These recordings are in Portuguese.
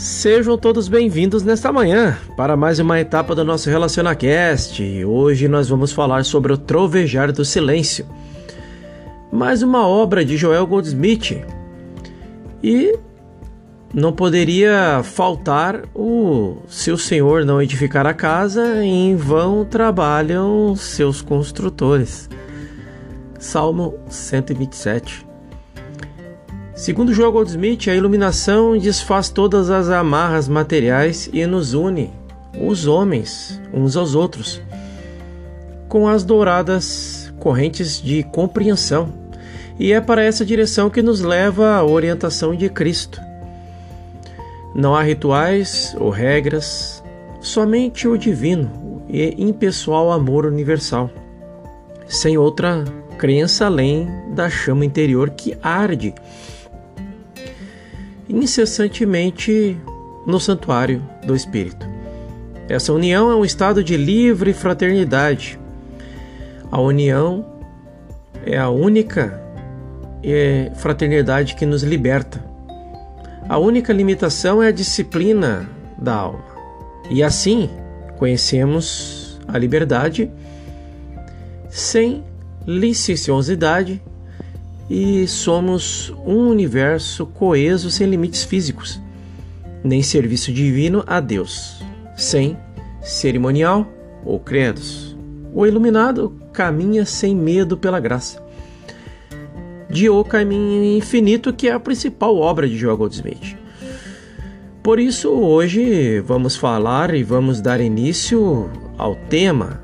Sejam todos bem-vindos nesta manhã para mais uma etapa do nosso RelacionaCast. Hoje nós vamos falar sobre o Trovejar do Silêncio, mais uma obra de Joel Goldsmith. E não poderia faltar o se o Senhor não edificar a casa, em vão trabalham seus construtores. Salmo 127. Segundo Joel Goldsmith, a iluminação desfaz todas as amarras materiais e nos une, os homens, uns aos outros, com as douradas correntes de compreensão. E é para essa direção que nos leva a orientação de Cristo. Não há rituais ou regras, somente o divino e impessoal amor universal, sem outra crença além da chama interior que arde incessantemente no santuário do Espírito. Essa união é um estado de livre fraternidade. A união é a única é, fraternidade que nos liberta. A única limitação é a disciplina da alma. E assim conhecemos a liberdade sem licenciosidade e somos um universo coeso sem limites físicos, nem serviço divino a Deus, sem cerimonial ou credos. O iluminado caminha sem medo pela graça. De O Caminho Infinito, que é a principal obra de Joel Goldsmith. Por isso, hoje vamos falar e vamos dar início ao tema,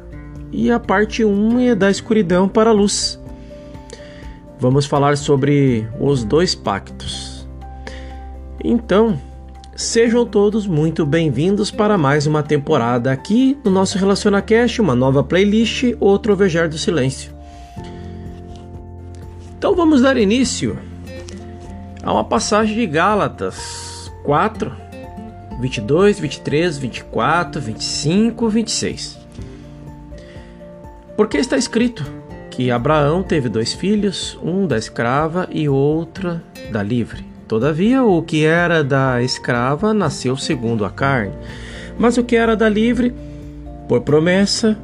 e a parte 1 é da escuridão para a luz vamos falar sobre os dois pactos. Então, sejam todos muito bem-vindos para mais uma temporada aqui no nosso RelacionaCast, uma nova playlist, O Trovejar do Silêncio. Então vamos dar início a uma passagem de Gálatas 4, 22, 23, 24, 25, 26. Porque está escrito: que Abraão teve dois filhos, um da escrava e outra da livre. Todavia, o que era da escrava nasceu segundo a carne, mas o que era da livre, por promessa,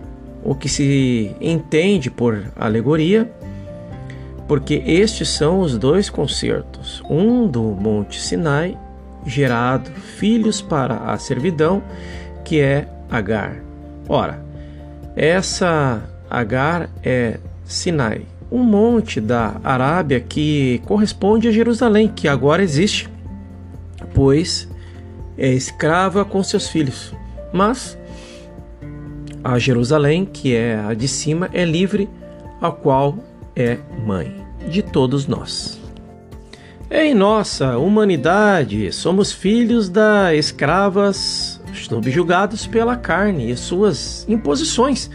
o que se entende por alegoria, porque estes são os dois concertos, um do Monte Sinai, gerado filhos para a servidão, que é Agar. Ora, essa Agar é Sinai, um monte da Arábia que corresponde a Jerusalém, que agora existe, pois é escrava com seus filhos. Mas a Jerusalém, que é a de cima, é livre, a qual é mãe de todos nós. Em nossa humanidade, somos filhos da escravas subjugados pela carne e suas imposições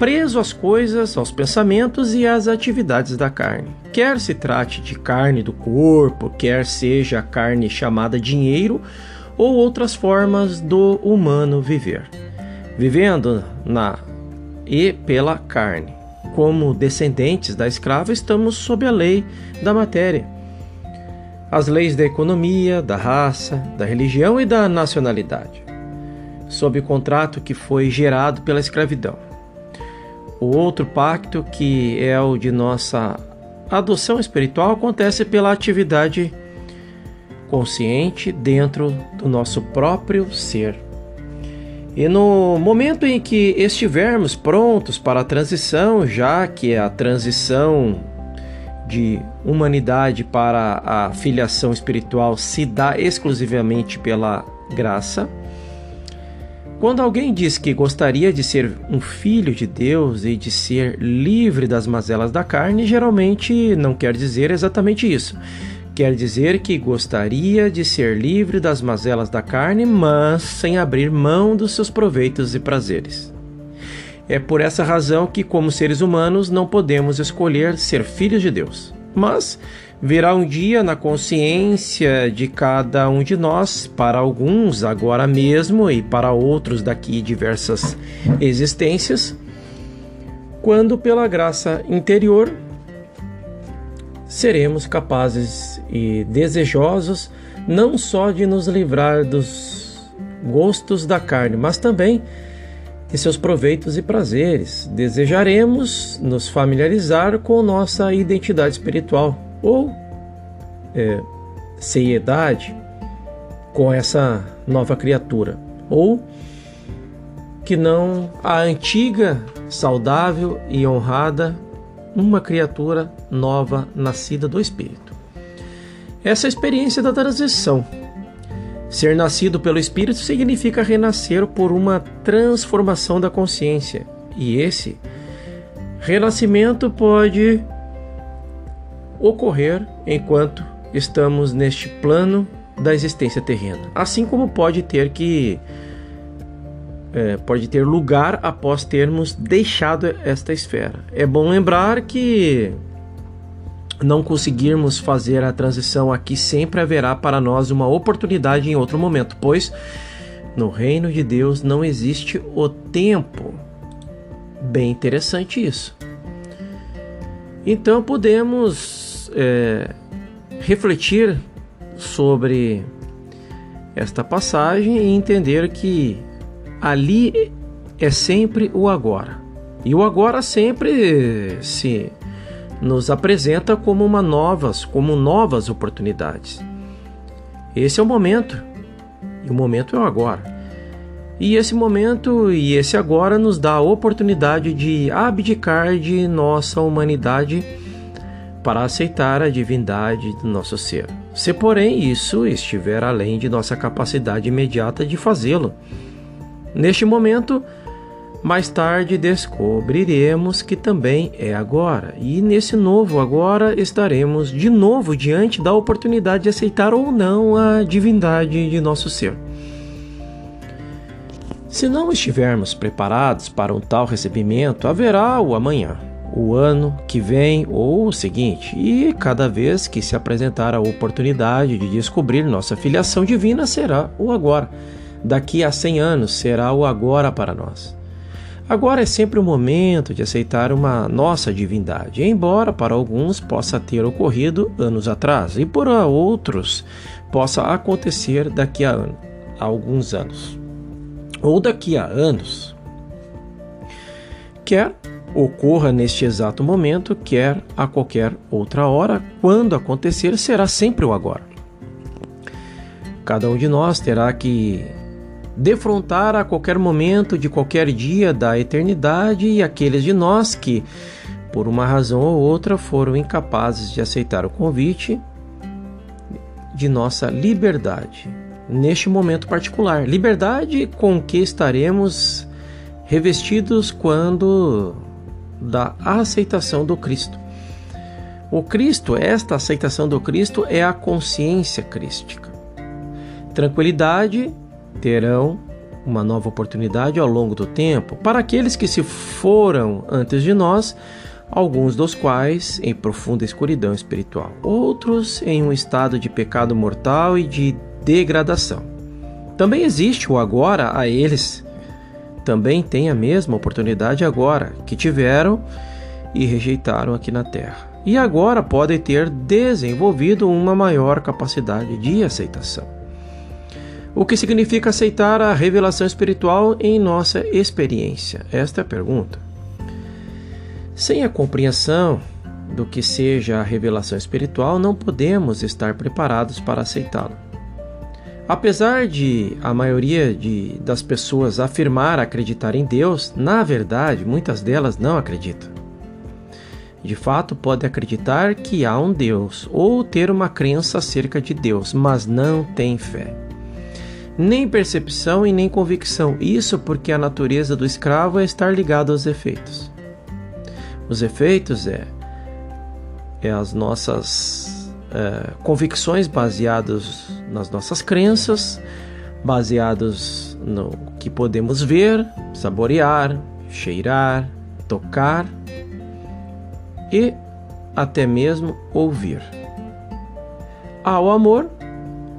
preso às coisas, aos pensamentos e às atividades da carne. Quer se trate de carne do corpo, quer seja a carne chamada dinheiro ou outras formas do humano viver. Vivendo na e pela carne. Como descendentes da escrava, estamos sob a lei da matéria. As leis da economia, da raça, da religião e da nacionalidade. Sob o contrato que foi gerado pela escravidão. O outro pacto, que é o de nossa adoção espiritual, acontece pela atividade consciente dentro do nosso próprio ser. E no momento em que estivermos prontos para a transição, já que a transição de humanidade para a filiação espiritual se dá exclusivamente pela graça, quando alguém diz que gostaria de ser um filho de Deus e de ser livre das mazelas da carne, geralmente não quer dizer exatamente isso. Quer dizer que gostaria de ser livre das mazelas da carne, mas sem abrir mão dos seus proveitos e prazeres. É por essa razão que, como seres humanos, não podemos escolher ser filhos de Deus. Mas Virá um dia na consciência de cada um de nós, para alguns agora mesmo e para outros daqui diversas existências, quando pela graça interior seremos capazes e desejosos não só de nos livrar dos gostos da carne, mas também de seus proveitos e prazeres. Desejaremos nos familiarizar com nossa identidade espiritual ou é, seriedade com essa nova criatura, ou que não a antiga, saudável e honrada, uma criatura nova nascida do Espírito. Essa é a experiência da transição. Ser nascido pelo Espírito significa renascer por uma transformação da consciência, e esse renascimento pode ocorrer enquanto estamos neste plano da existência terrena, assim como pode ter que é, pode ter lugar após termos deixado esta esfera. É bom lembrar que não conseguirmos fazer a transição aqui, sempre haverá para nós uma oportunidade em outro momento, pois no reino de Deus não existe o tempo. Bem interessante isso. Então podemos é, refletir sobre esta passagem e entender que ali é sempre o agora. E o agora sempre se nos apresenta como uma novas, como novas oportunidades. Esse é o momento. E o momento é o agora. E esse momento e esse agora nos dá a oportunidade de abdicar de nossa humanidade para aceitar a divindade do nosso ser. Se, porém, isso estiver além de nossa capacidade imediata de fazê-lo. Neste momento, mais tarde descobriremos que também é agora, e nesse novo agora estaremos de novo diante da oportunidade de aceitar ou não a divindade de nosso ser. Se não estivermos preparados para um tal recebimento, haverá o amanhã o ano que vem ou o seguinte, e cada vez que se apresentar a oportunidade de descobrir nossa filiação divina será o agora. Daqui a 100 anos será o agora para nós. Agora é sempre o momento de aceitar uma nossa divindade, embora para alguns possa ter ocorrido anos atrás e para outros possa acontecer daqui a, a alguns anos ou daqui a anos. Quer ocorra neste exato momento, quer a qualquer outra hora, quando acontecer, será sempre o agora. Cada um de nós terá que defrontar a qualquer momento de qualquer dia da eternidade e aqueles de nós que, por uma razão ou outra, foram incapazes de aceitar o convite de nossa liberdade neste momento particular. Liberdade com que estaremos revestidos quando da aceitação do Cristo. O Cristo, esta aceitação do Cristo é a consciência crística. Tranquilidade terão uma nova oportunidade ao longo do tempo para aqueles que se foram antes de nós, alguns dos quais em profunda escuridão espiritual, outros em um estado de pecado mortal e de degradação. Também existe o agora a eles também têm a mesma oportunidade agora que tiveram e rejeitaram aqui na Terra. E agora podem ter desenvolvido uma maior capacidade de aceitação. O que significa aceitar a revelação espiritual em nossa experiência? Esta é a pergunta. Sem a compreensão do que seja a revelação espiritual, não podemos estar preparados para aceitá-la. Apesar de a maioria de, das pessoas afirmar acreditar em Deus, na verdade, muitas delas não acreditam. De fato, pode acreditar que há um Deus ou ter uma crença acerca de Deus, mas não tem fé. Nem percepção e nem convicção. Isso porque a natureza do escravo é estar ligado aos efeitos. Os efeitos é, é as nossas é, convicções baseadas nas nossas crenças, baseados no que podemos ver, saborear, cheirar, tocar e até mesmo ouvir. Ao amor,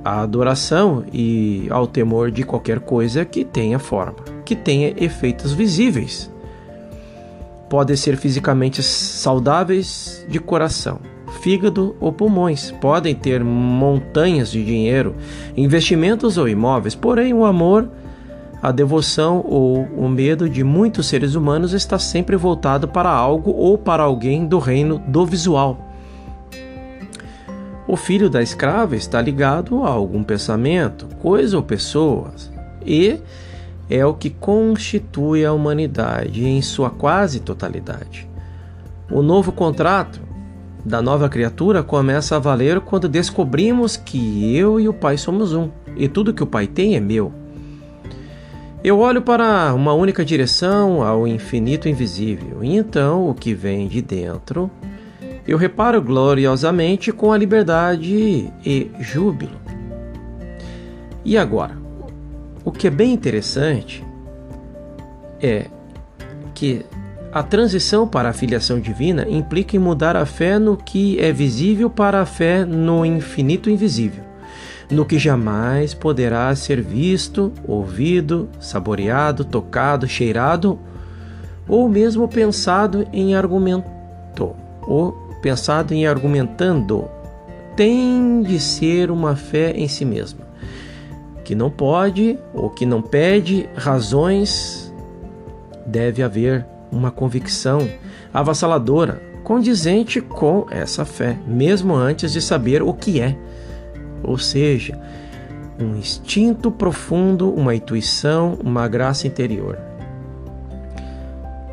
à adoração e ao temor de qualquer coisa que tenha forma, que tenha efeitos visíveis. Podem ser fisicamente saudáveis de coração, fígado ou pulmões. Podem ter montanhas de dinheiro, investimentos ou imóveis, porém o amor, a devoção ou o medo de muitos seres humanos está sempre voltado para algo ou para alguém do reino do visual. O filho da escrava está ligado a algum pensamento, coisa ou pessoas, e é o que constitui a humanidade em sua quase totalidade. O novo contrato da nova criatura começa a valer quando descobrimos que eu e o Pai somos um, e tudo que o Pai tem é meu. Eu olho para uma única direção, ao infinito invisível, e então o que vem de dentro eu reparo gloriosamente com a liberdade e júbilo. E agora, o que é bem interessante é que a transição para a filiação divina implica em mudar a fé no que é visível para a fé no infinito invisível, no que jamais poderá ser visto, ouvido, saboreado, tocado, cheirado ou mesmo pensado em argumento, ou pensado em argumentando, tem de ser uma fé em si mesma, que não pode ou que não pede razões, deve haver uma convicção avassaladora, condizente com essa fé, mesmo antes de saber o que é. Ou seja, um instinto profundo, uma intuição, uma graça interior.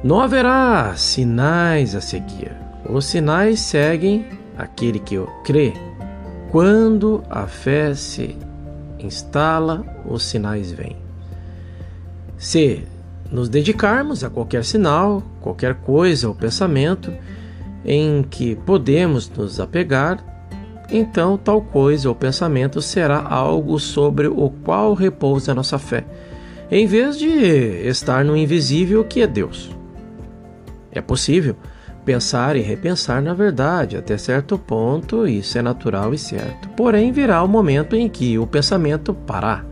Não haverá sinais a seguir. Os sinais seguem aquele que crê. Quando a fé se instala, os sinais vêm. Se nos dedicarmos a qualquer sinal, qualquer coisa ou pensamento em que podemos nos apegar, então tal coisa ou pensamento será algo sobre o qual repousa a nossa fé, em vez de estar no invisível que é Deus. É possível pensar e repensar na verdade, até certo ponto isso é natural e certo. Porém, virá o momento em que o pensamento parar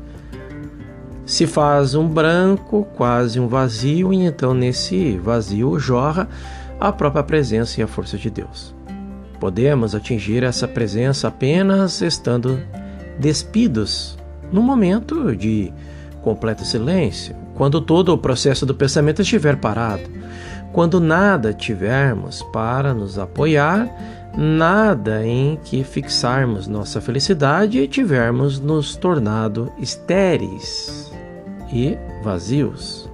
se faz um branco, quase um vazio, e então nesse vazio jorra a própria presença e a força de Deus. Podemos atingir essa presença apenas estando despidos no momento de completo silêncio, quando todo o processo do pensamento estiver parado, quando nada tivermos para nos apoiar, nada em que fixarmos nossa felicidade e tivermos nos tornado estéreis e vazios.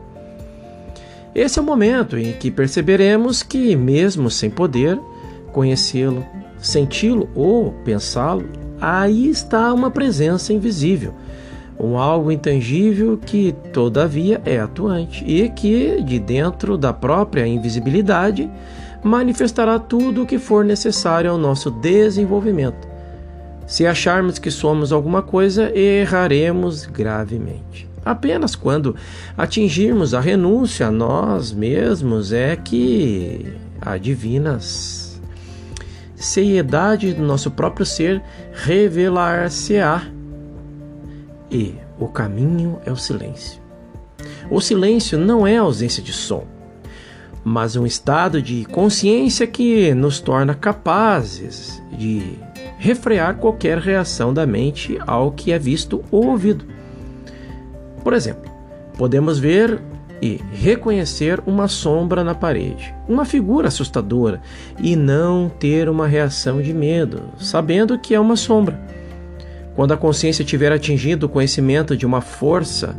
Esse é o momento em que perceberemos que, mesmo sem poder conhecê-lo, senti-lo ou pensá-lo, aí está uma presença invisível, um algo intangível que, todavia, é atuante e que, de dentro da própria invisibilidade, manifestará tudo o que for necessário ao nosso desenvolvimento. Se acharmos que somos alguma coisa, erraremos gravemente. Apenas quando atingirmos a renúncia a nós mesmos é que a divina seriedade do nosso próprio ser revelar-se-á. E o caminho é o silêncio. O silêncio não é ausência de som, mas um estado de consciência que nos torna capazes de refrear qualquer reação da mente ao que é visto ou ouvido. Por exemplo, podemos ver e reconhecer uma sombra na parede, uma figura assustadora, e não ter uma reação de medo, sabendo que é uma sombra. Quando a consciência tiver atingido o conhecimento de uma força,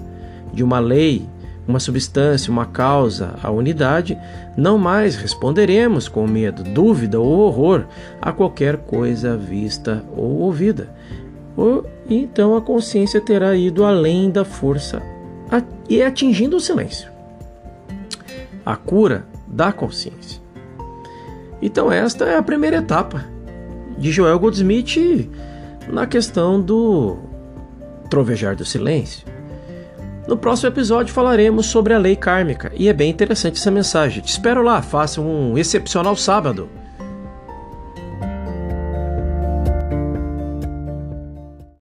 de uma lei, uma substância, uma causa, a unidade, não mais responderemos com medo, dúvida ou horror a qualquer coisa vista ou ouvida então a consciência terá ido além da força e atingindo o silêncio. A cura da consciência. Então, esta é a primeira etapa de Joel Goldsmith na questão do trovejar do silêncio. No próximo episódio falaremos sobre a lei kármica e é bem interessante essa mensagem. Te espero lá, faça um excepcional sábado.